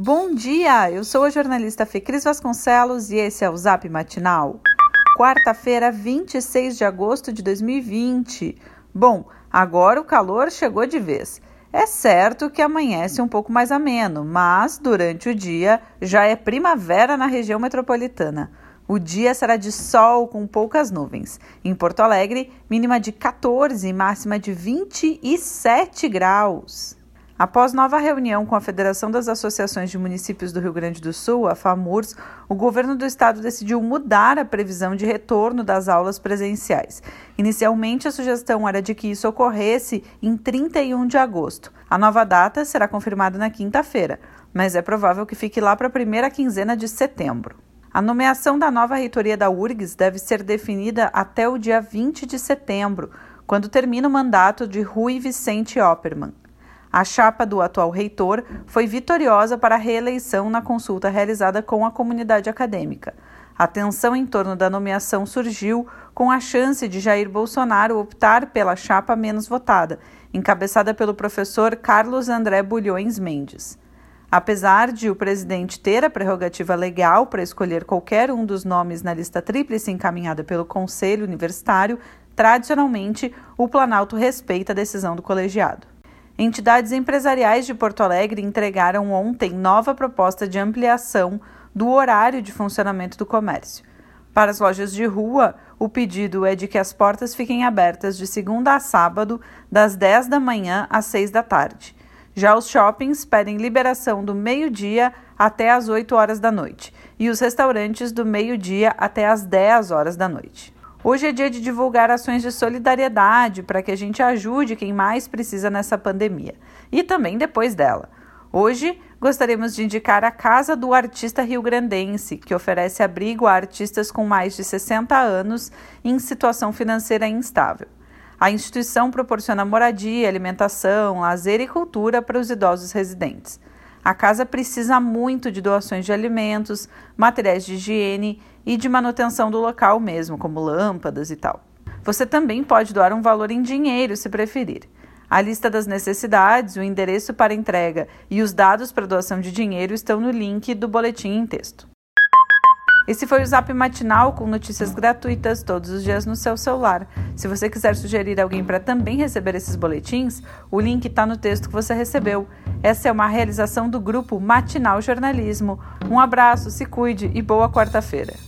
Bom dia, eu sou a jornalista Fecris Vasconcelos e esse é o Zap Matinal. Quarta-feira, 26 de agosto de 2020. Bom, agora o calor chegou de vez. É certo que amanhece um pouco mais ameno, mas durante o dia já é primavera na região metropolitana. O dia será de sol com poucas nuvens. Em Porto Alegre, mínima de 14 e máxima de 27 graus. Após nova reunião com a Federação das Associações de Municípios do Rio Grande do Sul, a FAMURS, o governo do estado decidiu mudar a previsão de retorno das aulas presenciais. Inicialmente, a sugestão era de que isso ocorresse em 31 de agosto. A nova data será confirmada na quinta-feira, mas é provável que fique lá para a primeira quinzena de setembro. A nomeação da nova reitoria da URGS deve ser definida até o dia 20 de setembro, quando termina o mandato de Rui Vicente Oppermann. A chapa do atual reitor foi vitoriosa para a reeleição na consulta realizada com a comunidade acadêmica. A tensão em torno da nomeação surgiu com a chance de Jair Bolsonaro optar pela chapa menos votada, encabeçada pelo professor Carlos André Bulhões Mendes. Apesar de o presidente ter a prerrogativa legal para escolher qualquer um dos nomes na lista tríplice encaminhada pelo Conselho Universitário, tradicionalmente o Planalto respeita a decisão do colegiado. Entidades empresariais de Porto Alegre entregaram ontem nova proposta de ampliação do horário de funcionamento do comércio. Para as lojas de rua, o pedido é de que as portas fiquem abertas de segunda a sábado, das 10 da manhã às 6 da tarde. Já os shoppings pedem liberação do meio-dia até às 8 horas da noite e os restaurantes do meio-dia até às 10 horas da noite. Hoje é dia de divulgar ações de solidariedade para que a gente ajude quem mais precisa nessa pandemia e também depois dela. Hoje gostaríamos de indicar a Casa do Artista Rio Grandense, que oferece abrigo a artistas com mais de 60 anos em situação financeira instável. A instituição proporciona moradia, alimentação, lazer e cultura para os idosos residentes. A casa precisa muito de doações de alimentos, materiais de higiene e de manutenção do local mesmo, como lâmpadas e tal. Você também pode doar um valor em dinheiro, se preferir. A lista das necessidades, o endereço para entrega e os dados para doação de dinheiro estão no link do boletim em texto. Esse foi o Zap Matinal com notícias gratuitas todos os dias no seu celular. Se você quiser sugerir alguém para também receber esses boletins, o link está no texto que você recebeu. Essa é uma realização do grupo Matinal Jornalismo. Um abraço, se cuide e boa quarta-feira.